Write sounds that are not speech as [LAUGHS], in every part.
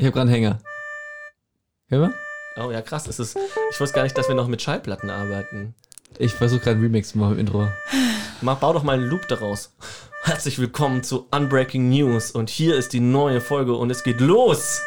Ich habe gerade einen Hänger. Können wir? Oh ja, krass. Es ist, ich wusste gar nicht, dass wir noch mit Schallplatten arbeiten. Ich versuche gerade einen Remix zu machen im Intro. Mach, bau doch mal einen Loop daraus. Herzlich willkommen zu Unbreaking News und hier ist die neue Folge und es geht los.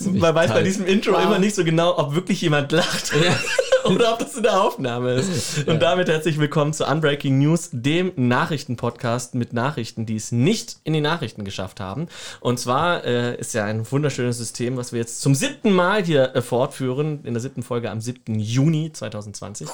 Man weiß bei diesem Intro Wow. immer nicht so genau, ob wirklich jemand lacht Ja. [LAUGHS] [LAUGHS] oder ob das in der Aufnahme ist. [LAUGHS] Und damit herzlich willkommen zu Unbreaking News, dem Nachrichtenpodcast mit Nachrichten, die es nicht in die Nachrichten geschafft haben. Und zwar äh, ist ja ein wunderschönes System, was wir jetzt zum siebten Mal hier äh, fortführen, in der siebten Folge am 7. Juni 2020.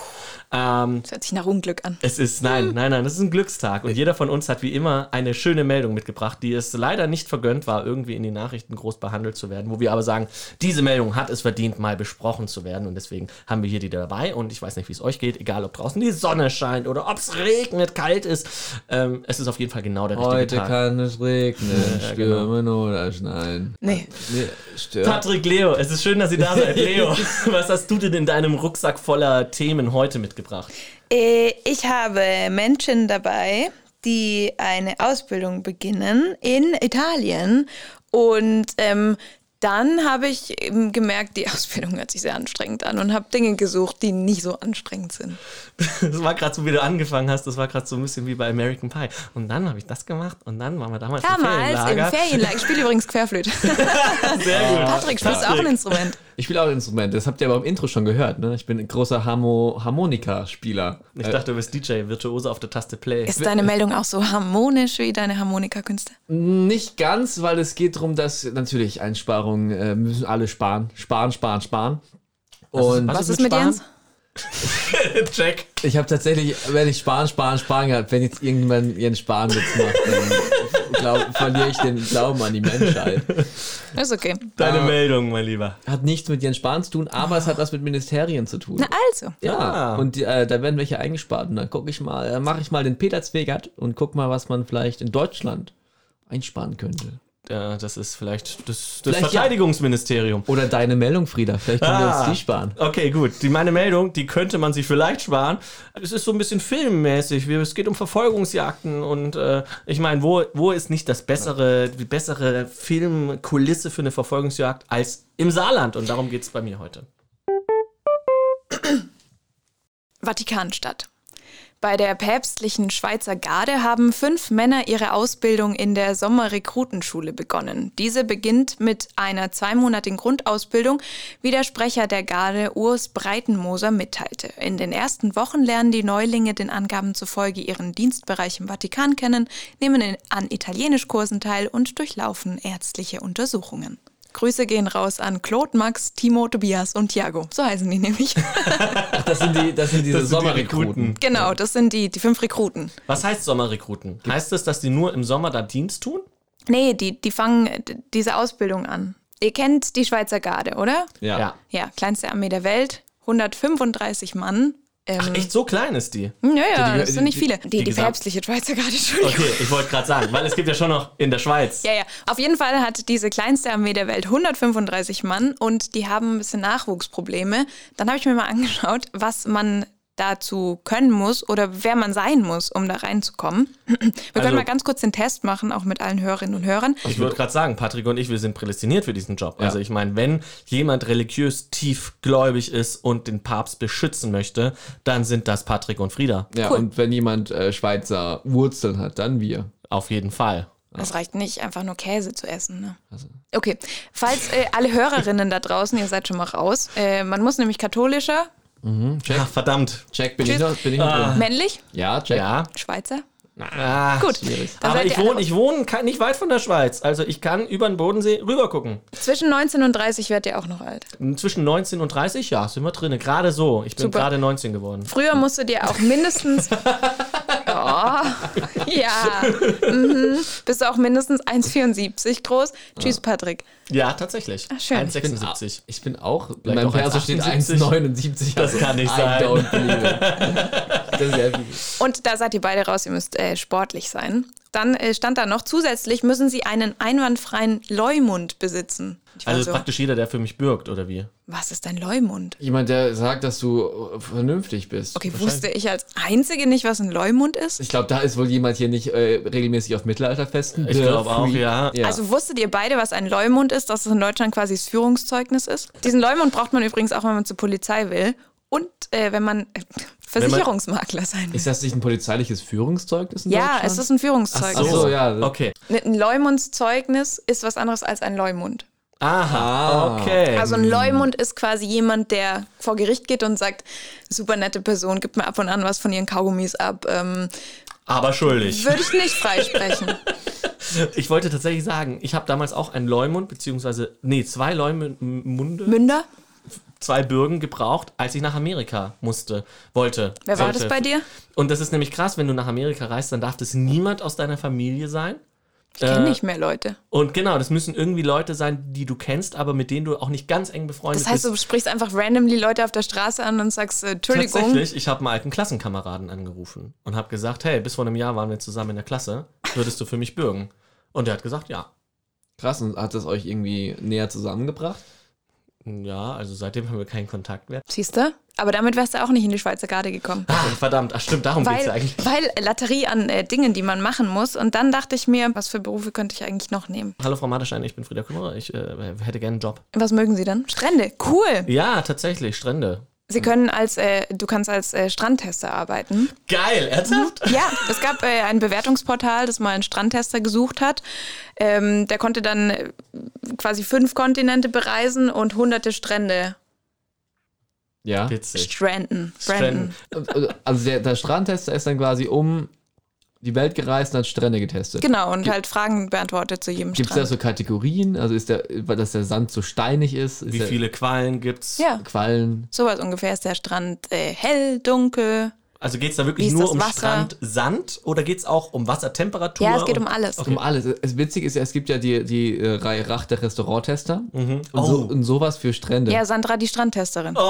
Ähm, Das hört sich nach Unglück an. es ist, nein, nein, nein, das ist ein Glückstag. Und jeder von uns hat wie immer eine schöne Meldung mitgebracht, die es leider nicht vergönnt war, irgendwie in den Nachrichten groß behandelt zu werden. Wo wir aber sagen, diese Meldung hat es verdient, mal besprochen zu werden. Und deswegen haben wir hier die dabei. Und ich weiß nicht, wie es euch geht, egal ob draußen die Sonne scheint oder ob es regnet, kalt ist. Ähm, es ist auf jeden Fall genau der richtige Heute Tag. kann es regnen, Ja, genau. stürmen oder schneien. Nee. Nee, stürmen. Patrick Leo, es ist schön, dass ihr da seid. [LAUGHS] Leo, was hast du denn in deinem Rucksack voller Themen heute mitgebracht? Äh, Ich habe Menschen dabei, die eine Ausbildung beginnen in Italien. Und ähm, dann habe ich eben gemerkt, die [LAUGHS] Ausbildung hört sich sehr anstrengend an und habe Dinge gesucht, die nicht so anstrengend sind. [LAUGHS] Das war gerade so, wie du angefangen hast, das war gerade so ein bisschen wie bei American Pie. Und dann habe ich das gemacht und dann waren wir damals im Damals im Ferienlager. Ferienlager. Ich spiele übrigens Querflöte. [LAUGHS] Sehr gut. Patrick, spielst du auch ein Instrument? Ich spiele auch ein Instrument, das habt ihr aber im Intro schon gehört. Ne? Ich bin ein großer Harmo Harmonika-Spieler. Ich Äh, dachte, du bist DJ, Virtuose auf der Taste Play. Ist deine Meldung auch so harmonisch wie deine Harmonikakünste? Nicht ganz, weil es geht darum, dass natürlich Einsparungen äh, müssen alle sparen. Sparen, sparen, sparen. Und was Was ist ist mit mit Jens? [LAUGHS] Check. ich habe tatsächlich, wenn ich sparen, sparen, sparen gehabt, wenn jetzt irgendjemand ihren Sparenwitz macht, dann [LAUGHS] glaub, verliere ich den Glauben an die Menschheit. Ist okay. Deine Ah. Meldung, mein Lieber. Hat nichts mit Jens Spahn zu tun, aber es hat was mit Ministerien zu tun. Na also. Ja, Ah. und äh, da werden welche eingespart. Und dann gucke ich mal, äh, mache ich mal den Peter Zwegert und guck mal, was man vielleicht in Deutschland einsparen könnte. Ja, das ist vielleicht das, das Vielleicht ja. Verteidigungsministerium. Oder deine Meldung, Frieda. Vielleicht können wir Ah. uns die sparen. Okay, gut. Die, meine Meldung, die könnte man sich vielleicht sparen. Es ist so ein bisschen filmmäßig. Wir- Es geht um Verfolgungsjagden und äh, ich meine, wo, wo ist nicht das bessere, die bessere Filmkulisse für eine Verfolgungsjagd als im Saarland? Und darum geht es bei mir heute. Vatikanstadt. Bei der päpstlichen Schweizer Garde haben fünf Männer ihre Ausbildung in der Sommerrekrutenschule begonnen. Diese beginnt mit einer zweimonatigen Grundausbildung, wie der Sprecher der Garde Urs Breitenmoser mitteilte. In den ersten Wochen lernen die Neulinge den Angaben zufolge ihren Dienstbereich im Vatikan kennen, nehmen an Italienischkursen teil und durchlaufen ärztliche Untersuchungen. Grüße gehen raus an Claude, Max, Timo, Tobias und Thiago. So heißen die nämlich. Ach, das sind, die, das sind diese Das sind die Sommerrekruten. Rekruten. genau, das sind die, die fünf Rekruten. Was heißt Sommerrekruten? Heißt das, dass die nur im Sommer da Dienst tun? Nee, die, die fangen diese Ausbildung an. Ihr kennt die Schweizer Garde, oder? Ja. Ja, kleinste Armee der Welt, 135 Mann. Ähm, Echt so klein ist die? ja, ja, die- das sind nicht die- viele. Die, die, Gesamt- päpstliche Schweizer Garde, [LAUGHS] Entschuldigung. Okay, ich wollte gerade sagen, weil es gibt ja schon noch in der Schweiz. Ja, ja. Auf jeden Fall hat diese kleinste Armee der Welt 135 Mann und die haben ein bisschen Nachwuchsprobleme. Dann habe ich mir mal angeschaut, was man dazu können muss oder wer man sein muss, um da reinzukommen. [CLEARS THROAT] Wir Also- können mal ganz kurz den Test machen, auch mit allen Hörerinnen und Hörern. Ich würde gerade sagen, Patrick und ich, wir sind prädestiniert für diesen Job. Ja. Also ich meine, wenn jemand religiös tiefgläubig ist und den Papst beschützen möchte, dann sind das Patrick und Frieda. Ja, Cool. und wenn jemand äh, Schweizer Wurzeln hat, dann wir. Auf jeden Fall. Es reicht nicht, einfach nur Käse zu essen. Ne? Also. Okay, falls äh, alle Hörerinnen da draußen, ihr seid schon mal raus, äh, man muss nämlich katholischer, Check, Ach, verdammt. check, bin ich Tschüss. noch, bin ich noch Ah. drin? männlich, Ja, check. Ja. Schweizer. Ah, Gut, schwierig. dann Aber seid ich ihr alle wohne, ich wohne ke- nicht weit von der Schweiz. Also ich kann über den Bodensee rüber gucken. Zwischen 19 und 30 werdet ihr auch noch alt. Zwischen 19 und 30, ja, sind wir drin. Gerade so. Ich bin Super. gerade 19 geworden. Früher musstet ihr auch mindestens. [LAUGHS] oh, ja. Mhm. Bist du auch mindestens 1,74 groß? Tschüss, Patrick. Ja, tatsächlich. Ach, schön. 1,76. Ich bin auch, in meinem Perso steht 1,78. 1,79. Das kann nicht I sein. don't believe it. Das ist ja. Und da seid ihr beide raus, ihr müsst äh, sportlich sein. Dann äh, stand da noch, zusätzlich müssen sie einen einwandfreien Leumund besitzen. Also so, praktisch jeder, der für mich bürgt, oder wie? was ist ein Leumund? Jemand, der sagt, dass du äh, vernünftig bist. Okay, wusste ich als Einzige nicht, was ein Leumund ist? Ich glaube, da ist wohl jemand hier nicht äh, regelmäßig auf Mittelalterfesten. Ich glaube auch, ja. ja. Also wusstet ihr beide, was ein Leumund ist, dass es in Deutschland quasi das Führungszeugnis ist? Diesen Leumund braucht man übrigens auch, wenn man zur Polizei will und äh, wenn man äh, Versicherungsmakler sein will. ist das nicht ein polizeiliches Führungszeugnis in Ja, Deutschland? es ist ein Führungszeugnis. Ach so, ja. Okay. Ein Leumundszeugnis ist was anderes als ein Leumund. Aha, Ah. okay. Also ein Leumund ist quasi jemand, der vor Gericht geht und sagt, super nette Person, gibt mir ab und an was von ihren Kaugummis ab. Ähm, aber schuldig. Würde ich nicht freisprechen. [LAUGHS] Ich wollte tatsächlich sagen, ich habe damals auch einen Leumund, beziehungsweise, nee, zwei Leumunde, Münder? Zwei Bürgen gebraucht, als ich nach Amerika musste, wollte. Wer war sollte. das bei dir? Und das ist nämlich krass, wenn du nach Amerika reist, dann darf das niemand aus deiner Familie sein. Ich kenne Äh, nicht mehr Leute. Und genau, das müssen irgendwie Leute sein, die du kennst, aber mit denen du auch nicht ganz eng befreundet Das heißt, du bist. sprichst einfach randomly Leute auf der Straße an und sagst, äh, Entschuldigung. Tatsächlich, ich habe einen alten Klassenkameraden angerufen und habe gesagt, hey, bis vor einem Jahr waren wir zusammen in der Klasse, würdest du für mich bürgen? Und er hat gesagt, ja. Krass, und hat das euch irgendwie näher zusammengebracht? Ja, also seitdem haben wir keinen Kontakt mehr. Siehst du? Aber damit wärst du auch nicht in die Schweizer Garde gekommen. Ah, verdammt, ach stimmt, darum geht's Weil, ja eigentlich. weil Latterie an äh, Dingen, die man machen muss. Und dann dachte ich mir, was für Berufe könnte ich eigentlich noch nehmen? Hallo Frau Maderstein, ich bin Frieda Kummerer, ich äh, hätte gerne einen Job. Was mögen Sie dann? Strände. Cool. Ja, tatsächlich, Strände. Sie können als, äh, du kannst als äh, Strandtester arbeiten. Geil, ernsthaft? Ja, es gab äh, ein Bewertungsportal, das mal einen Strandtester gesucht hat. Ähm, der konnte dann äh, quasi fünf Kontinente bereisen und hunderte Strände Ja. Witzig. stranden. Stranden. Stranden. Also der, der Strandtester ist dann quasi um die Welt gereist und hat Strände getestet. Genau, und halt Fragen beantwortet zu jedem Gibt es da Strand. so Kategorien? Also ist der, weil dass der Sand so steinig ist? ist Wie der viele Quallen gibt's? ja, Quallen? sowas ungefähr ist der Strand äh, hell, dunkel. Also geht's da Wie wirklich nur um Wasser? Strand, Sand oder geht's auch um Wassertemperatur? Ja, es geht und- um alles. Um alles. Es witzig ist ja, es gibt ja die, die äh, Reihe Rach der Restauranttester und, Oh. so, und sowas für Strände. Ja, Sandra, die Strandtesterin. Oh,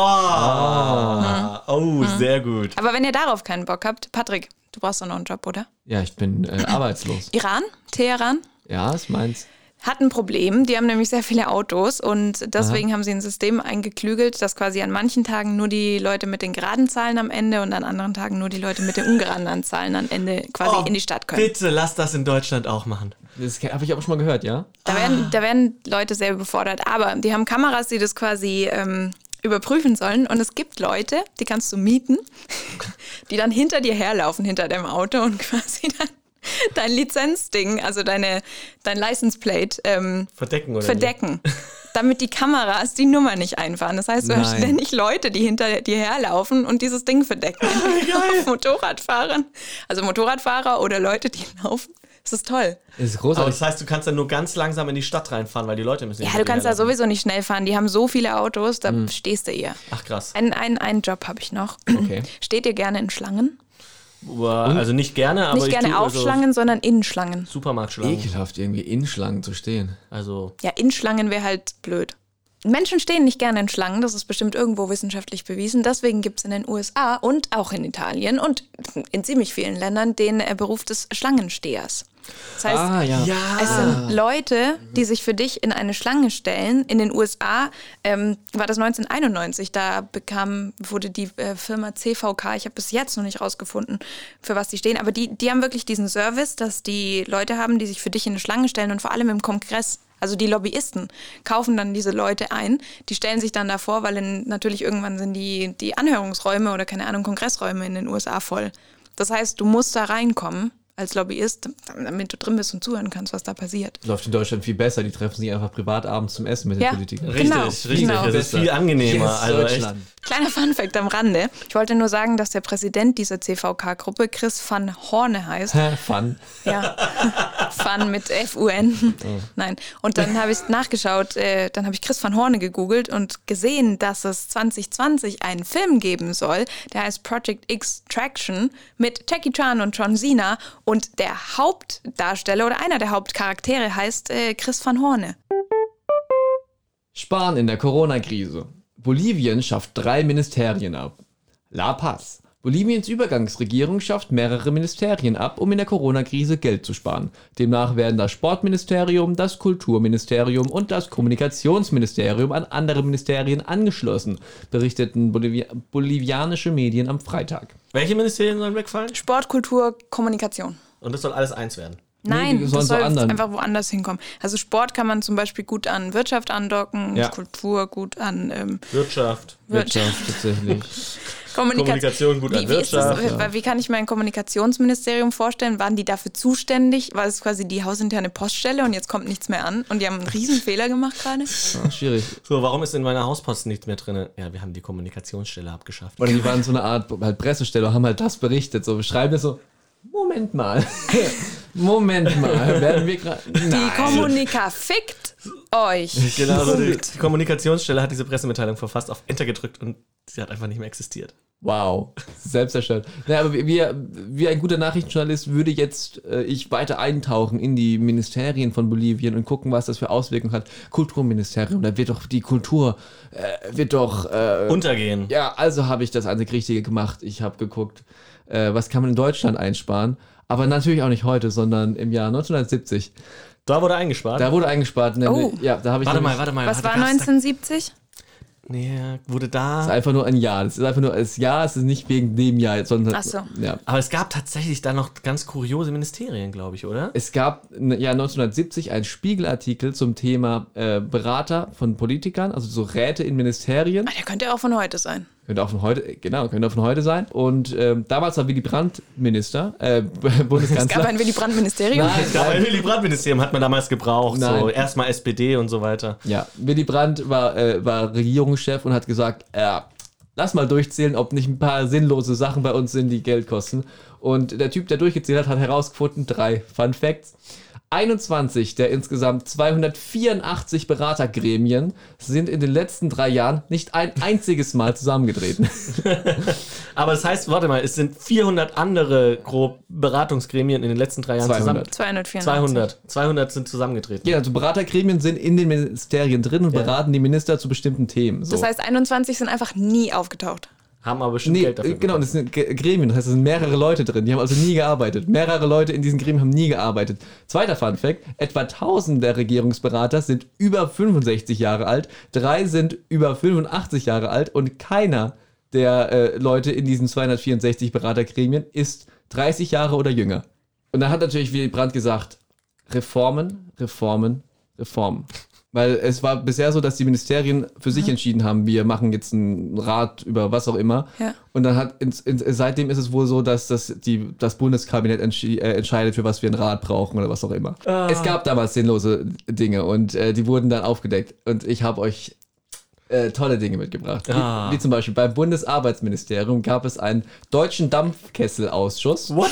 oh sehr gut. Aber wenn ihr darauf keinen Bock habt, Patrick, du brauchst doch noch einen Job, oder? Ja, ich bin äh, [CLEARS THROAT] arbeitslos. Iran, Teheran, Ja, ist meins. Hat ein Problem. Die haben nämlich sehr viele Autos und deswegen haben sie ein System eingeklügelt, dass quasi an manchen Tagen nur die Leute mit den geraden Zahlen am Ende und an anderen Tagen nur die Leute mit den ungeraden Zahlen am Ende quasi Oh, in die Stadt können. Bitte lass das in Deutschland auch machen. Das habe ich aber schon mal gehört, ja? Da werden, da werden Leute sehr überfordert. Aber die haben Kameras, die das quasi ähm, überprüfen sollen. Und es gibt Leute, die kannst du mieten, [LAUGHS] die dann hinter dir herlaufen, hinter deinem Auto und [LAUGHS] quasi dann [LAUGHS] dein Lizenzding, also deine, dein License Plate, ähm, Verdecken oder verdecken. Damit die Kameras die Nummer nicht einfahren. Das heißt, du hast Nein. ständig Leute, die hinter dir herlaufen und dieses Ding verdecken. [LAUGHS] Auf Motorradfahrern. Also Motorradfahrer oder Leute, die laufen. Das ist toll. Das ist Aber großartig. das heißt, du kannst dann nur ganz langsam in die Stadt reinfahren, weil die Leute müssen Ja, du kannst da sowieso nicht schnell fahren. Die haben so viele Autos, da stehst du eher. Ach krass. Einen, einen, einen Job habe ich noch. Okay. [CLEARS THROAT] Steht ihr gerne in Schlangen? Also nicht gerne, aber Nicht ich gerne also Schlangen, sondern in Schlangen. Supermarktschlangen. Ekelhaft, irgendwie in Schlangen zu stehen. Also Ja, in Schlangen wäre halt blöd. Menschen stehen nicht gerne in Schlangen, das ist bestimmt irgendwo wissenschaftlich bewiesen. Deswegen gibt es in den USA und auch in Italien und in ziemlich vielen Ländern den äh, Beruf des Schlangenstehers. Das heißt, Ah, ja. Es sind Leute, die sich für dich in eine Schlange stellen. In den USA ähm, war das 1991. Da bekam, wurde die äh, Firma CVK, ich habe bis jetzt noch nicht rausgefunden, für was die stehen, aber die, die haben wirklich diesen Service, dass die Leute haben, die sich für dich in eine Schlange stellen und vor allem im Kongress. Also die Lobbyisten kaufen dann diese Leute ein, die stellen sich dann davor, weil in, natürlich irgendwann sind die, die Anhörungsräume oder keine Ahnung, Kongressräume in den USA voll. Das heißt, du musst da reinkommen als Lobbyist, damit du drin bist und zuhören kannst, was da passiert. Läuft in Deutschland viel besser. Die treffen sich einfach privat abends zum Essen mit den Ja. Politikern. richtig, Genau, richtig. genau. Das ist viel angenehmer. Yes, also echt. Deutschland. Kleiner Funfact am Rande. Ich wollte nur sagen, dass der Präsident dieser CVK-Gruppe Chris van Horne heißt. Hä, Fun. Ja, [LAUGHS] Fun mit F-U-N. Nein. Und dann habe ich nachgeschaut, äh, dann habe ich Chris van Horne gegoogelt und gesehen, dass es 2020 einen Film geben soll, der heißt Project X Traction mit Jackie Chan und John Cena und der Hauptdarsteller oder einer der Hauptcharaktere heißt äh, Chris van Horne. Sparen in der Corona-Krise. Bolivien schafft drei Ministerien ab. La Paz. Boliviens Übergangsregierung schafft mehrere Ministerien ab, um in der Corona-Krise Geld zu sparen. Demnach werden das Sportministerium, das Kulturministerium und das Kommunikationsministerium an andere Ministerien angeschlossen, berichteten Bolivia bolivianische Medien am Freitag. Welche Ministerien sollen wegfallen? Sport, Kultur, Kommunikation. Und das soll alles eins werden. Nein, die das soll anderen. einfach woanders hinkommen. Also Sport kann man zum Beispiel gut an Wirtschaft andocken, Ja. Kultur gut an ähm, Wirtschaft. Wirtschaft tatsächlich. [LAUGHS] Kommunikation. Kommunikation gut an wie, wie, ist das, Wirtschaft. wie, wie kann ich mir ein Kommunikationsministerium vorstellen? Waren die dafür zuständig? War es quasi die hausinterne Poststelle und jetzt kommt nichts mehr an? Und die haben einen riesen Fehler gemacht gerade? Ah, schwierig. So, warum ist in meiner Hauspost nichts mehr drin? Ja, wir haben die Kommunikationsstelle abgeschafft. Oder die waren so eine Art halt Pressestelle und haben halt das berichtet. So, wir schreiben das so, Moment mal. [LAUGHS] Moment mal. Werden wir gerade. Die Kommunika fickt euch. Genau, so die die Kommunikationsstelle hat diese Pressemitteilung verfasst, auf Enter gedrückt und sie hat einfach nicht mehr existiert. Wow, selbst erstellt. Naja, aber wie, wie, wie ein guter Nachrichtenjournalist würde jetzt äh, ich weiter eintauchen in die Ministerien von Bolivien und gucken, was das für Auswirkungen hat. Kulturministerium, da wird doch die Kultur, äh, wird doch. Äh, Untergehen. ja, also habe ich das einzig Richtige gemacht. Ich habe geguckt, äh, was kann man in Deutschland einsparen. Aber natürlich auch nicht heute, sondern im Jahr 1970. Da wurde eingespart. Da wurde eingespart. Nämlich, Oh. Ja, da habe ich warte nämlich- mal, warte mal. Was war gab's 1970? Da, nee, wurde Das ist da. einfach nur ein Jahr. Das ist einfach nur das Jahr, es ist nicht wegen dem Jahr, sondern. Ach so. Ja. Aber es gab tatsächlich da noch ganz kuriose Ministerien, glaube ich, oder? Es gab im Jahr 1970 einen Spiegelartikel zum Thema äh, Berater von Politikern, also so Räte in Ministerien. Ah, Der könnte ja auch von heute sein. Könnte auch von heute, genau, könnte auch von heute sein. Und ähm, damals war Willy Brandt Minister, äh, [LAUGHS] Bundeskanzler. Es gab ein Willy Brandt-Ministerium. Nein. Es gab ein Willy Brandt-Ministerium, hat man damals gebraucht. So Nein. erstmal SPD und so weiter. Ja, Willy Brandt war, äh, war Regierungschef und hat gesagt, ja, lass mal durchzählen, ob nicht ein paar sinnlose Sachen bei uns sind, die Geld kosten. Und der Typ, der durchgezählt hat, hat herausgefunden, drei Fun Facts. 21 der insgesamt 284 Beratergremien sind in den letzten drei Jahren nicht ein einziges Mal zusammengetreten. [LAUGHS] Aber das heißt, warte mal, es sind 400 andere grob Beratungsgremien in den letzten drei Jahren 200. 284. zusammen. 200. 200 sind zusammengetreten. Ja, also Beratergremien sind in den Ministerien drin und Ja. beraten die Minister zu bestimmten Themen. So. Das heißt, 21 sind einfach nie aufgetaucht. Haben aber bestimmt Nee, Geld dafür. genau, das sind Gremien, das heißt, es sind mehrere Leute drin, die haben also nie gearbeitet. Mehrere Leute in diesen Gremien haben nie gearbeitet. Zweiter Fun Fact, etwa 1000 der Regierungsberater sind über 65 Jahre alt, drei sind über 85 Jahre alt und keiner der äh, Leute in diesen 264 Beratergremien ist 30 Jahre oder jünger. Und dann hat natürlich Willy Brandt gesagt, Reformen, Reformen, Reformen. Weil es war bisher so, dass die Ministerien für sich entschieden haben, wir machen jetzt einen Rat über was auch immer. Ja. Und dann hat ins, ins, seitdem ist es wohl so, dass das, die, das Bundeskabinett äh, entscheidet, für was wir einen Rat brauchen oder was auch immer. Es gab damals sinnlose Dinge und äh, die wurden dann aufgedeckt. Und ich habe euch äh, tolle Dinge mitgebracht. Wie, Ah. wie zum Beispiel beim Bundesarbeitsministerium gab es einen deutschen Dampfkesselausschuss What?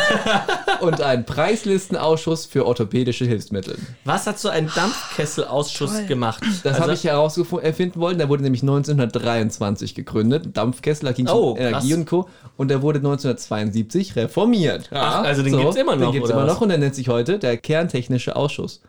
[LAUGHS] und einen Preislistenausschuss für orthopädische Hilfsmittel. Was hat so ein Dampfkesselausschuss Toll. gemacht? Das Also- habe ich herausfinden wollen. Der wurde nämlich 1923 gegründet. Dampfkessel, da ging es Oh, um Energie krass. und Co. Und der wurde 1972 reformiert. Ach, also den gibt's immer noch, Den gibt's oder immer noch und der nennt sich heute der Kerntechnische Ausschuss.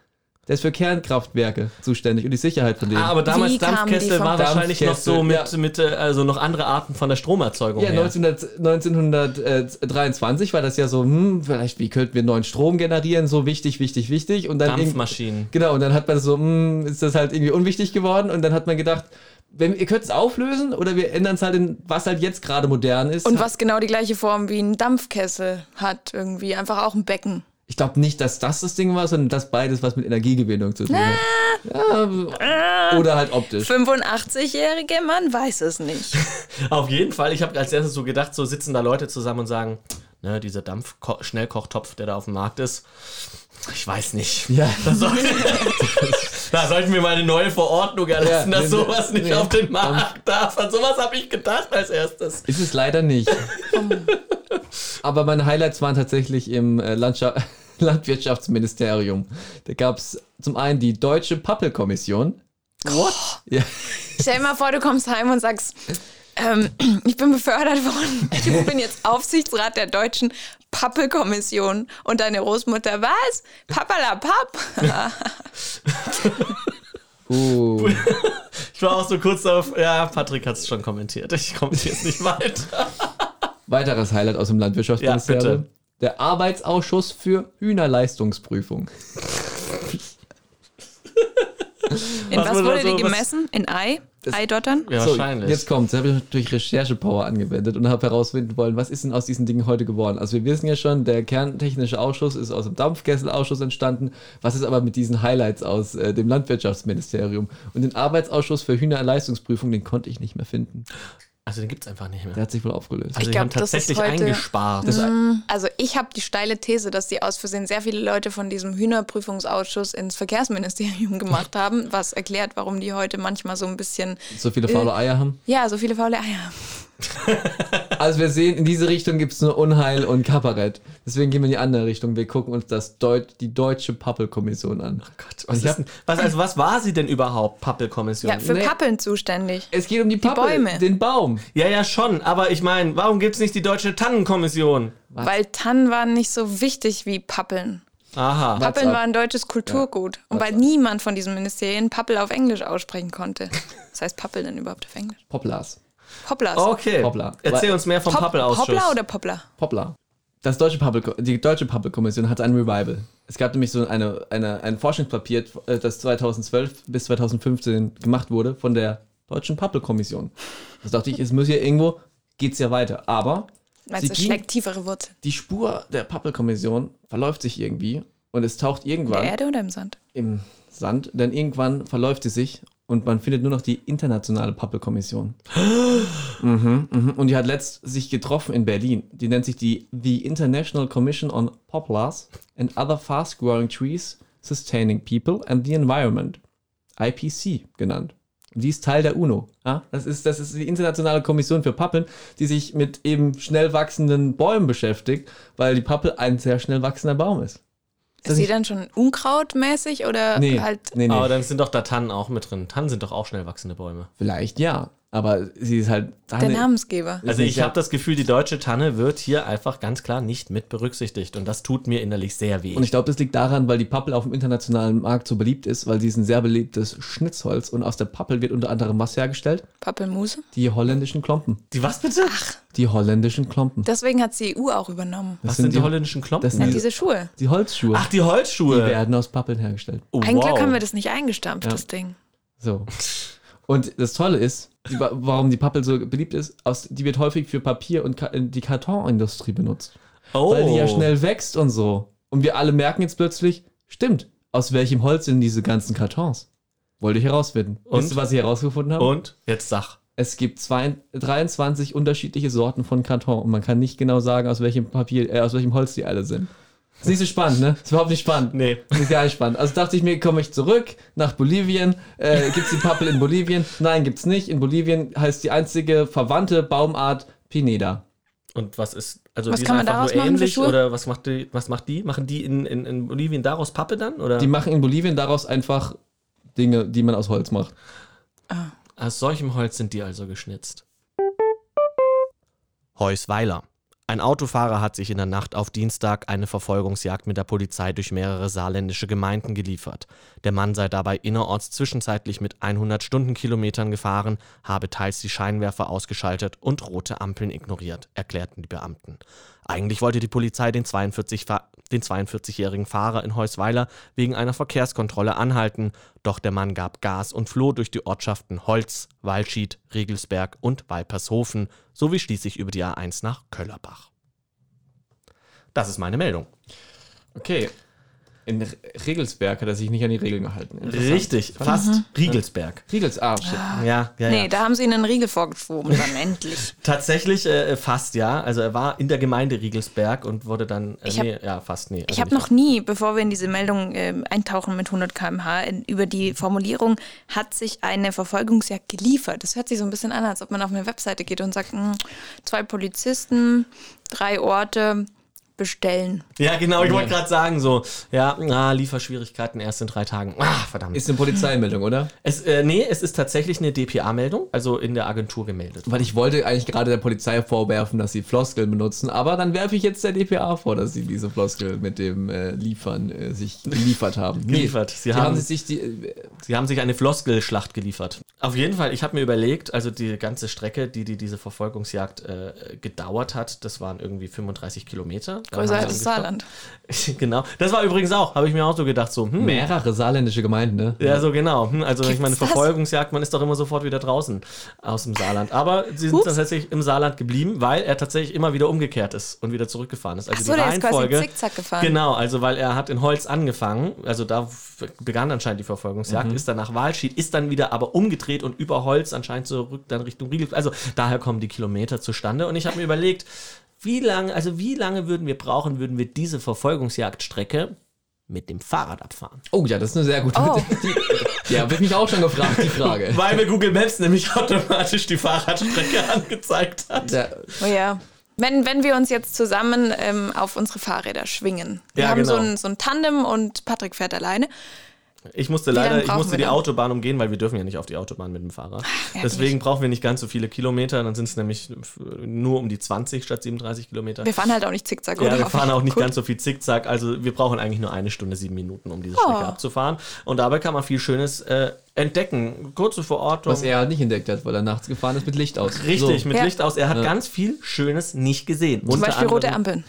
Der ist für Kernkraftwerke zuständig und die Sicherheit von denen. Ah, aber damals Wie Dampfkessel war wahrscheinlich noch so mit, Dampfkessel, mit äh, also noch andere Arten von der Stromerzeugung ja, her. 1900, 1923 war das ja so, hm, vielleicht, wie könnten wir neuen Strom generieren? So wichtig, wichtig, wichtig. Und dann Dampfmaschinen. Genau, und dann hat man so, hm, ist das halt irgendwie unwichtig geworden und dann hat man gedacht, wenn, ihr könnt es auflösen oder wir ändern es halt in, was halt jetzt gerade modern ist. Und was genau die gleiche Form wie ein Dampfkessel hat, irgendwie. Einfach auch ein Becken. Ich glaube nicht, dass das das Ding war, sondern das beides, was mit Energiegewinnung zu tun hat. Ja, oder halt optisch. 85-jährige Mann weiß es nicht. [LAUGHS] Auf jeden Fall. Ich habe als erstes so gedacht, so sitzen da Leute zusammen und sagen, ne, dieser Dampf-Schnellkochtopf, der da auf dem Markt ist, ich weiß nicht. Ja. Da, soll, [LAUGHS] da sollten wir mal eine neue Verordnung erlassen, Ja, dass ne, sowas nicht ne, auf den Markt darf. An sowas habe ich gedacht als erstes. Ist es leider nicht. [LAUGHS] Aber meine Highlights waren tatsächlich im äh, Landscha [LAUGHS] Landwirtschaftsministerium. Da gab es zum einen die Deutsche Pappelkommission. What? Ja. Stell dir mal vor, du kommst heim und sagst, ähm, [CLEARS THROAT] ich bin befördert worden. Ich bin jetzt Aufsichtsrat der deutschen Pappelkommission. Und deine Großmutter, was? Pappalapapp? [LAUGHS] Uh. [LAUGHS] Ich war auch so kurz auf, ja, Patrick hat es schon kommentiert. Ich kommentiere es nicht weiter. [LAUGHS] Weiteres Highlight aus dem Landwirtschaftsministerium. Ja, bitte. der Arbeitsausschuss für Hühnerleistungsprüfung. In Was was, wurde die was- gemessen? In Ei? Eidottern? Ja, So, wahrscheinlich. Jetzt kommt's. Da habe ich natürlich Recherchepower angewendet und habe herausfinden wollen, was ist denn aus diesen Dingen heute geworden. Also wir wissen ja schon, der kerntechnische Ausschuss ist aus dem Dampfkesselausschuss entstanden. Was ist aber mit diesen Highlights aus äh, dem Landwirtschaftsministerium? Und den Arbeitsausschuss für Hühnerleistungsprüfung, den konnte ich nicht mehr finden. Also den gibt es einfach nicht mehr. Der hat sich wohl aufgelöst. Also die glaub, haben das ist tatsächlich heute- eingespart. Also ich habe die steile These, dass die aus Versehen sehr viele Leute von diesem Hühnerprüfungsausschuss ins Verkehrsministerium [LAUGHS] gemacht haben, was erklärt, warum die heute manchmal so ein bisschen, so viele faule Eier haben. ja, so viele faule Eier. [LAUGHS] Also wir sehen, in diese Richtung gibt es nur Unheil und Kabarett. Deswegen gehen wir in die andere Richtung. Wir gucken uns das Deut die Deutsche Pappelkommission an. Gott, was, hab- was, also was war sie denn überhaupt, Pappelkommission? Ja, für Nee. Pappeln zuständig. Es geht um die Pappel, Bäume. den Baum. ja, ja, schon. Aber ich meine, warum gibt es nicht die Deutsche Tannenkommission? Weil Tannen waren nicht so wichtig wie Pappeln. Aha. Pappeln war ein deutsches Kulturgut. Und weil niemand von diesen Ministerien Pappel auf Englisch aussprechen konnte. [LAUGHS] Was heißt Pappel denn überhaupt auf Englisch? Poplars. Poplars. Okay. Hoppla. Erzähl uns mehr vom Pop- Pappelausschuss. Hoppla oder Poppler? Poplar. Das deutsche Pappel, die Deutsche Pappelkommission hat ein Revival. Es gab nämlich so eine, eine, ein Forschungspapier, äh, das 2012 bis 2015 gemacht wurde von der Deutschen Pappelkommission. Das dachte ich, es muss ja irgendwo, geht's ja weiter. Aber Meinst sie du, schlägt tiefere Wurzeln? die Spur der Pappelkommission verläuft sich irgendwie und es taucht In der irgendwann Erde oder im Sand? im Sand, denn irgendwann verläuft sie sich und man findet nur noch die internationale Pappelkommission. mhm, mhm. Und die hat letzt sich getroffen in Berlin. Die nennt sich die The International Commission on Poplars and Other Fast-Growing Trees Sustaining People and the Environment. IPC genannt. Die ist Teil der UNO. Ja? Das, ist, das ist die internationale Kommission für Pappeln, die sich mit eben schnell wachsenden Bäumen beschäftigt, weil die Pappel ein sehr schnell wachsender Baum ist. Ist sie dann schon unkrautmäßig oder Nee, halt. nee, nee. Aber dann sind doch da Tannen auch mit drin. Tannen sind doch auch schnell wachsende Bäume. Vielleicht ja, aber sie ist halt. Der Namensgeber. Also ich ja- habe das Gefühl, die deutsche Tanne wird hier einfach ganz klar nicht mit berücksichtigt. Und das tut mir innerlich sehr weh. Und ich glaube, das liegt daran, weil die Pappel auf dem internationalen Markt so beliebt ist, weil sie ist ein sehr beliebtes Schnitzholz und aus der Pappel wird unter anderem was hergestellt? Pappelmuse. Die holländischen Klompen. die was bitte? Die holländischen Klompen. Deswegen hat die EU auch übernommen. Das was sind die holländischen Klompen? das sind Ja, die, diese Schuhe. die Holzschuhe. Ach, die Holzschuhe. die werden aus Pappeln hergestellt. Oh, Ein Glück wow. haben wir das nicht eingestampft, das Ding. So. [LAUGHS] Und das Tolle ist, die, warum die Pappel so beliebt ist, aus, die wird häufig für Papier und Ka die Kartonindustrie benutzt. oh. Weil die ja schnell wächst und so. Und wir alle merken jetzt plötzlich, stimmt, aus welchem Holz sind diese ganzen Kartons? Wollte ich herausfinden. Und? Wisst ihr, was ich herausgefunden habe? Und jetzt sag. Es gibt zwei, 23 unterschiedliche Sorten von Karton und man kann nicht genau sagen, aus welchem Papier, äh, aus welchem Holz die alle sind. Ist nicht so spannend, ne? Ist überhaupt nicht spannend. Nee. Ist gar nicht spannend. Also dachte ich mir, komme ich zurück nach Bolivien. Äh, gibt's die Pappel in Bolivien? Nein, gibt's nicht. In Bolivien heißt die einzige verwandte Baumart Pineda. Und was ist, also Was die kann ist man einfach daraus nur ähnlich oder was macht die, was macht die? Machen die in, in, in Bolivien daraus Pappe dann? Oder? Die machen in Bolivien daraus einfach Dinge, die man aus Holz macht. Aus solchem Holz sind die also geschnitzt. Heusweiler. Ein Autofahrer hat sich in der Nacht auf Dienstag eine Verfolgungsjagd mit der Polizei durch mehrere saarländische Gemeinden geliefert. Der Mann sei dabei innerorts zwischenzeitlich mit 100 Stundenkilometern gefahren, habe teils die Scheinwerfer ausgeschaltet und rote Ampeln ignoriert, erklärten die Beamten. Eigentlich wollte die Polizei den 42 Fa- den 42-jährigen Fahrer in Heusweiler wegen einer Verkehrskontrolle anhalten, doch der Mann gab Gas und floh durch die Ortschaften Holz, Walschied, Riegelsberg und Walpershofen sowie schließlich über die A1 nach Köllerbach. Das ist meine Meldung. Okay. In Regelsberg hat er sich nicht an die Regeln gehalten. Richtig, fast Riegelsberg. Regels, ah, shit. Ja, ja, Nee, ja. da haben sie einen Riegel vorgeschoben, dann [LAUGHS] endlich. Tatsächlich äh, fast, ja. Also er war in der Gemeinde Riegelsberg und wurde dann. Äh, Ich hab- nee, ja, fast, nee. Ich also habe nicht noch nie, bevor wir in diese Meldung äh, eintauchen mit 100 km/h, in, über die Formulierung, hat sich eine Verfolgungsjagd geliefert. Das hört sich so ein bisschen an, als ob man auf eine Webseite geht und sagt, hm, zwei Polizisten, drei Orte, bestellen. Ja, genau, ich wollte gerade sagen, so, ja, ah, Lieferschwierigkeiten erst in drei Tagen. Ah, verdammt. Ist eine Polizeimeldung, oder? es, äh, nee, es ist tatsächlich eine DPA-Meldung, also in der Agentur gemeldet. Weil ich wollte eigentlich gerade der Polizei vorwerfen, dass sie Floskeln benutzen, aber dann werfe ich jetzt der DPA vor, dass sie diese Floskel mit dem äh, Liefern äh, sich geliefert haben. Nee, Geliefert. Sie Sie haben haben- sich die. Äh, Sie haben sich eine Floskelschlacht geliefert. Auf jeden Fall, ich habe mir überlegt, also die ganze Strecke, die, die diese Verfolgungsjagd äh, gedauert hat, das waren irgendwie 35 Kilometer. Größer als Saarland. [LAUGHS] genau. Das war übrigens auch, habe ich mir auch so gedacht, so, hm, Mehrere saarländische Gemeinden, ne? Ja, so genau. Hm, Also ich meine? Verfolgungsjagd, man ist doch immer sofort wieder draußen aus dem Saarland. Aber sie sind Ups. tatsächlich im Saarland geblieben, weil er tatsächlich immer wieder umgekehrt ist und wieder zurückgefahren ist. Also Ach so, die der ist quasi Reihenfolge. zickzack gefahren. Genau, also weil er hat in Holz angefangen, also da begann anscheinend die Verfolgungsjagd, ist dann nach Walschied, ist dann wieder aber umgedreht und über Holz anscheinend zurück dann Richtung Riegel. Also daher kommen die Kilometer zustande. Und ich habe mir überlegt, wie lange, also wie lange würden wir brauchen, würden wir diese Verfolgungsjagdstrecke mit dem Fahrrad abfahren? Oh ja, das ist eine sehr gute. Oh. Die, ja, wird mich auch schon gefragt, die Frage. [LAUGHS] Weil mir Google Maps nämlich automatisch die Fahrradstrecke [LAUGHS] angezeigt hat. Ja, Oh ja. Wenn, wenn wir uns jetzt zusammen ähm, auf unsere Fahrräder schwingen. Wir Ja, haben so, genau. ein, so ein Tandem und Patrick fährt alleine. Ich musste leider, ich musste die dann? Autobahn umgehen, weil wir dürfen ja nicht auf die Autobahn mit dem Fahrrad. Deswegen brauchen wir nicht ganz so viele Kilometer. Dann sind es nämlich nur um die 20 statt 37 Kilometer. Wir fahren halt auch nicht zickzack, Ja, oder? wir fahren auch nicht ganz so viel Zickzack. Also wir brauchen eigentlich nur eine Stunde, sieben Minuten, um diese Strecke Oh. abzufahren. Und dabei kann man viel Schönes äh, entdecken. Kurze Verortung. was er halt nicht entdeckt hat, weil er nachts gefahren ist mit Licht aus. Richtig, So. mit Ja. Licht aus. Er hat ganz viel Schönes nicht gesehen. Zum Beispiel rote Ampeln.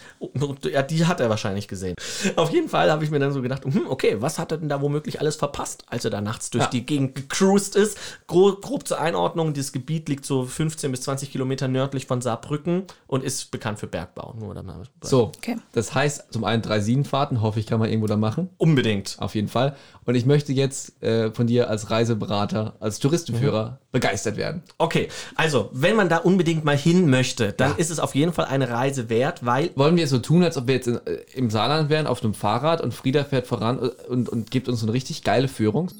Ja, die hat er wahrscheinlich gesehen. Auf jeden Fall habe ich mir dann so gedacht, hm, okay, was hat er denn da womöglich alles verpasst, als er da nachts durch Ja. die Gegend gecruised ist? Grob, grob zur Einordnung, dieses Gebiet liegt so 15 bis 20 Kilometer nördlich von Saarbrücken und ist bekannt für Bergbau. Nur So, Okay. das heißt, zum einen drei Siebenfahrten, hoffe ich, kann man irgendwo da machen. Unbedingt. Auf jeden Fall. Und ich möchte jetzt äh, von dir als Reiseberater, als Touristenführer begeistert werden. Okay, also, wenn man da unbedingt mal hin möchte, dann ist es auf jeden Fall eine Reise wert, weil Wollen wir es so tun, als ob wir jetzt in, äh, im Saarland wären, auf einem Fahrrad und Frieda fährt voran äh, und, und gibt uns eine richtig geile Führung?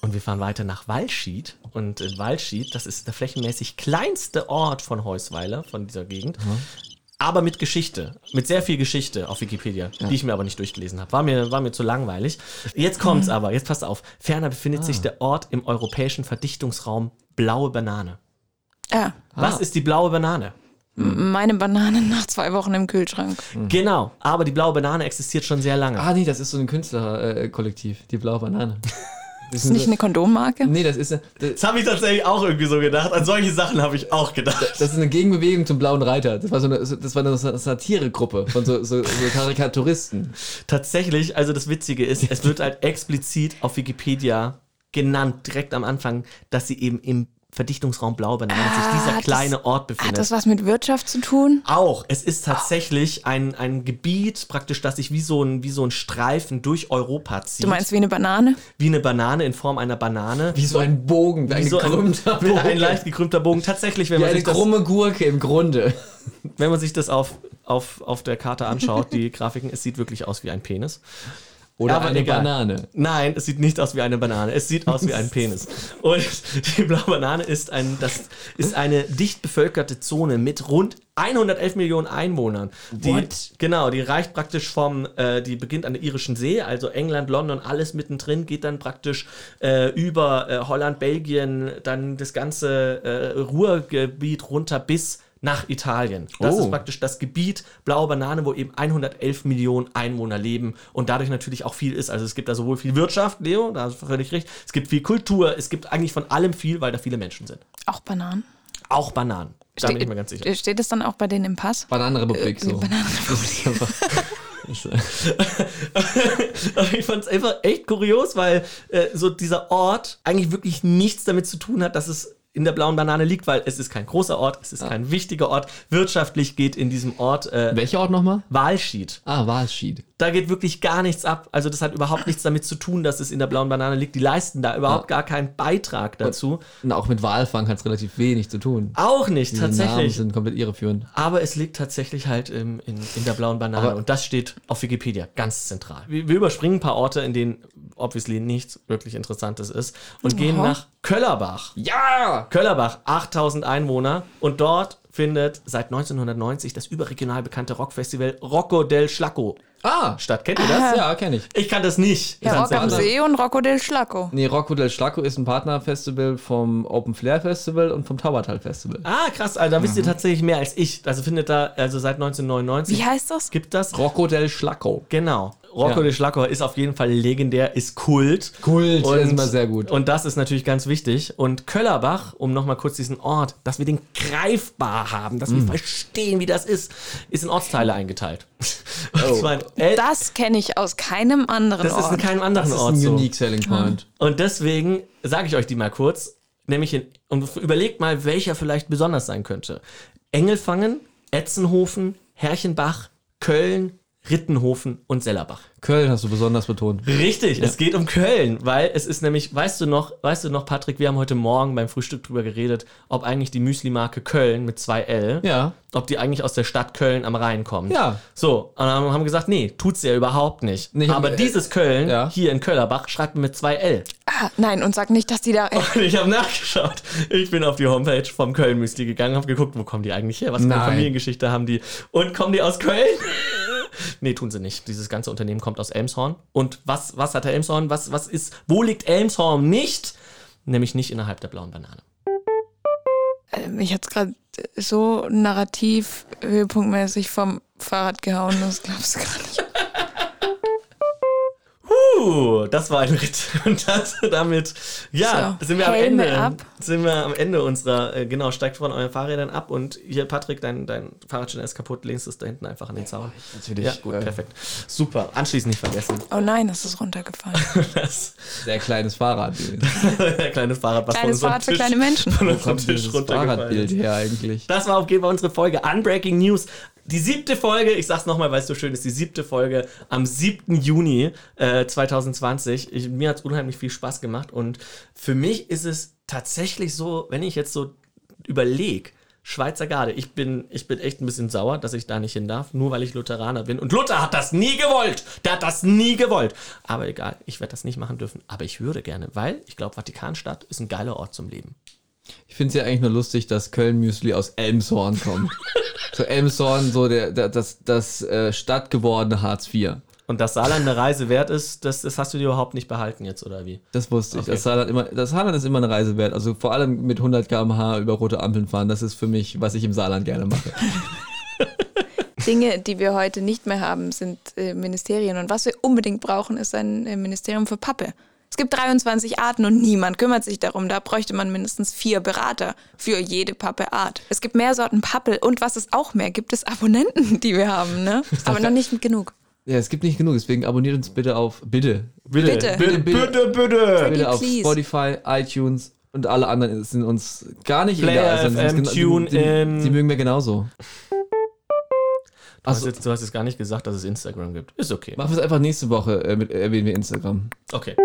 Und wir fahren weiter nach Walschied. Und in Walschied, das ist der flächenmäßig kleinste Ort von Heusweiler, von dieser Gegend. Aber mit Geschichte, mit sehr viel Geschichte auf Wikipedia, die ich mir aber nicht durchgelesen habe. War mir, war mir zu langweilig. Jetzt kommt's aber, jetzt passt auf. Ferner befindet sich der Ort im europäischen Verdichtungsraum Blaue Banane. Ja, Was ist die blaue Banane? meine Bananen [LAUGHS] nach zwei Wochen im Kühlschrank. Genau, aber die blaue Banane existiert schon sehr lange. Ah, nee, das ist so ein Künstlerkollektiv, die blaue Banane. [LAUGHS] Das Ist nicht eine Kondommarke? Nee, das ist, eine, das Das habe ich tatsächlich auch irgendwie so gedacht. An solche Sachen habe ich auch gedacht. das ist eine Gegenbewegung zum Blauen Reiter. Das war so eine, das war eine Satiregruppe von so, so, so Karikaturisten. Tatsächlich, also das Witzige ist, es wird halt explizit auf Wikipedia genannt, direkt am Anfang, dass sie eben im Verdichtungsraum Blaue Banane sich dieser das- kleine Ort Hat befindet. das was mit Wirtschaft zu tun? auch, es ist tatsächlich ein, ein Gebiet, praktisch, das sich wie so ein, wie so ein Streifen durch Europa zieht. Du meinst wie eine Banane? wie eine Banane in Form einer Banane. Wie so ein Bogen, wie ein so gekrümmter ein, Bogen. ein leicht gekrümmter Bogen. Tatsächlich, wenn wie man, eine sich das, krumme Gurke im Grunde. wenn man sich das auf, auf, auf der Karte anschaut, die Grafiken, es sieht wirklich aus wie ein Penis. Oder Aber eine egal. Banane. Nein, es sieht nicht aus wie eine Banane. Es sieht aus wie ein [LAUGHS] Penis. Und die blaue Banane ist, ein, das ist eine dicht bevölkerte Zone mit rund 111 Millionen Einwohnern. Die, What? Genau, die reicht praktisch vom, äh, die beginnt an der irischen See, also England, London, alles mittendrin, geht dann praktisch äh, über äh, Holland, Belgien, dann das ganze äh, Ruhrgebiet runter bis nach Italien. Das Oh. ist praktisch das Gebiet Blaue Banane, wo eben 111 Millionen Einwohner leben und dadurch natürlich auch viel ist. Also es gibt da sowohl viel Wirtschaft, Leo, da hast du völlig recht, es gibt viel Kultur, es gibt eigentlich von allem viel, weil da viele Menschen sind. Auch Bananen? Auch Bananen. Da bin ich mir ganz sicher. Steht es dann auch bei denen im Pass? Bananenrepublik so. Bananenrepublik. [LAUGHS] Ich fand es einfach echt kurios, weil äh, so dieser Ort eigentlich wirklich nichts damit zu tun hat, dass es in der blauen Banane liegt, weil es ist kein großer Ort, es ist kein wichtiger Ort. Wirtschaftlich geht in diesem Ort äh, Welcher Ort nochmal? Walschied. Ah, Walschied. Da geht wirklich gar nichts ab. Also das hat überhaupt nichts damit zu tun, dass es in der blauen Banane liegt. Die leisten da überhaupt gar keinen Beitrag dazu. Und auch mit Walfang hat es relativ wenig zu tun. Auch nicht, Die Namen tatsächlich. sind komplett irreführend. Aber es liegt tatsächlich halt im, in, in der blauen Banane Aber- und das steht auf Wikipedia ganz zentral. Wir, wir überspringen ein paar Orte, in denen obviously nichts wirklich Interessantes ist und gehen nach Köllerbach. Ja! Köllerbach, 8000 Einwohner und dort findet seit 1990 das überregional bekannte Rockfestival Rocco del Schlacco Ah! statt. Kennt ihr das? Ja, kenne ich. Ich kann das nicht. Ja, Rock am. See und Rocco del Schlacco. Nee, Rocco del Schlacco ist ein Partnerfestival vom Open Flair Festival und vom Taubertal Festival. Ah, krass, also da wisst ihr tatsächlich mehr als ich. Also findet da, also seit 1999 Wie heißt das? gibt das. Rocco del Schlacco. Genau. Rocco Ja. de Schlackow ist auf jeden Fall legendär, ist Kult. Kult, und, ist immer sehr gut. Und das ist natürlich ganz wichtig. Und Köllerbach, um nochmal kurz diesen Ort, dass wir den greifbar haben, dass Mm. wir verstehen, wie das ist, ist in Ortsteile eingeteilt. Oh. Und zwar in El- Das kenne ich aus keinem anderen das ist in Ort. keinem anderen Das ist Ort ein so. unique selling point. Und deswegen sage ich euch die mal kurz, nämlich in, und überlegt mal, welcher vielleicht besonders sein könnte. Engelfangen, Etzenhofen, Herrchenbach, Köln, Rittenhofen und Sellerbach. Köln hast du besonders betont. Richtig, es geht um Köln, weil es ist nämlich, weißt du noch, weißt du noch, Patrick, wir haben heute Morgen beim Frühstück drüber geredet, ob eigentlich die Müsli-Marke Köln mit 2L, Ja. ob die eigentlich aus der Stadt Köln am Rhein kommt. Ja. So, und dann haben wir gesagt, nee, tut's ja überhaupt nicht. Nee, ich hab- Aber dieses Köln, Ja. hier in Köllerbach, schreibt man mit 2L. Ah, nein, und sag nicht, dass die da. [LAUGHS] Und ich habe nachgeschaut. Ich bin auf die Homepage vom Köln Müsli gegangen, habe geguckt, wo kommen die eigentlich her? Was für eine. Familiengeschichte haben die? Und kommen die aus Köln? [LAUGHS] nee, tun sie nicht. Dieses ganze Unternehmen kommt aus Elmshorn. Und was, was hat der Elmshorn? Was, was ist, wo liegt Elmshorn nicht? Nämlich nicht innerhalb der blauen Banane. Äh, Mich hat's gerade so narrativ höhepunktmäßig vom Fahrrad gehauen, das glaubst du gar nicht. Uh, das war ein Ritt. [LAUGHS] Und das, damit, ja, So, sind wir am Helme Ende. ab. Sind wir am Ende unserer, äh, genau, steigt von euren Fahrrädern ab und hier, Patrick, dein, dein Fahrradständer ist kaputt, lehnst es da hinten einfach an den Zaun. Natürlich. Ja, gut, Äh, perfekt. Super. Anschließend nicht vergessen. Oh nein, das ist runtergefallen. [LAUGHS] Das Sehr kleines Fahrrad. [LAUGHS] ein kleines Fahrrad, was Kleines von Fahrrad für unserem kleine Menschen. Von unserem Tisch runtergefallen Fahrradbild her eigentlich? Das war auf jeden Fall unsere Folge Unbreaking News. Die siebte Folge, ich sag's nochmal, weil es so schön ist, die siebte Folge am 7. Juni äh, 2020. Ich, mir hat's unheimlich viel Spaß gemacht und für mich ist es tatsächlich so, wenn ich jetzt so überlege, Schweizer Garde, ich bin, ich bin echt ein bisschen sauer, dass ich da nicht hin darf, nur weil ich Lutheraner bin. Und Luther hat das nie gewollt. Der hat das nie gewollt. Aber egal, ich werde das nicht machen dürfen. Aber ich würde gerne, weil ich glaube, Vatikanstadt ist ein geiler Ort zum Leben. Ich finde es ja eigentlich nur lustig, dass Köln-Müsli aus Elmshorn kommt. so Elmshorn, so der, der, das, das äh, stadtgewordene Hartz IV. Und dass Saarland eine Reise wert ist, das, das hast du dir überhaupt nicht behalten jetzt, oder wie? Das wusste ich. Okay. Das, Saarland immer, das Saarland ist immer eine Reise wert. Also vor allem mit 100 km/h über rote Ampeln fahren, das ist für mich, was ich im Saarland gerne mache. [LAUGHS] Dinge, die wir heute nicht mehr haben, sind äh, Ministerien. Und was wir unbedingt brauchen, ist ein äh, Ministerium für Pappe. Es gibt 23 Arten und niemand kümmert sich darum. Da bräuchte man mindestens vier Berater für jede Pappeart. Es gibt mehr Sorten Pappe und was es auch mehr gibt, ist Abonnenten, die wir haben, ne? [LAUGHS] Aber noch nicht genug. Ja, es gibt nicht genug, deswegen abonniert uns bitte auf, bitte, Bitte, Bitte. bitte, bitte. bitte. bitte auf please. Spotify, iTunes und alle anderen sind uns gar nicht Player egal. sind uns FM, gena- die- TuneIn. die, mögen wir genauso. Du hast, Achso, jetzt, du hast jetzt gar nicht gesagt, dass es Instagram gibt. Ist okay. machen wir es einfach nächste Woche, äh, mit, erwähnen wir Instagram. Okay.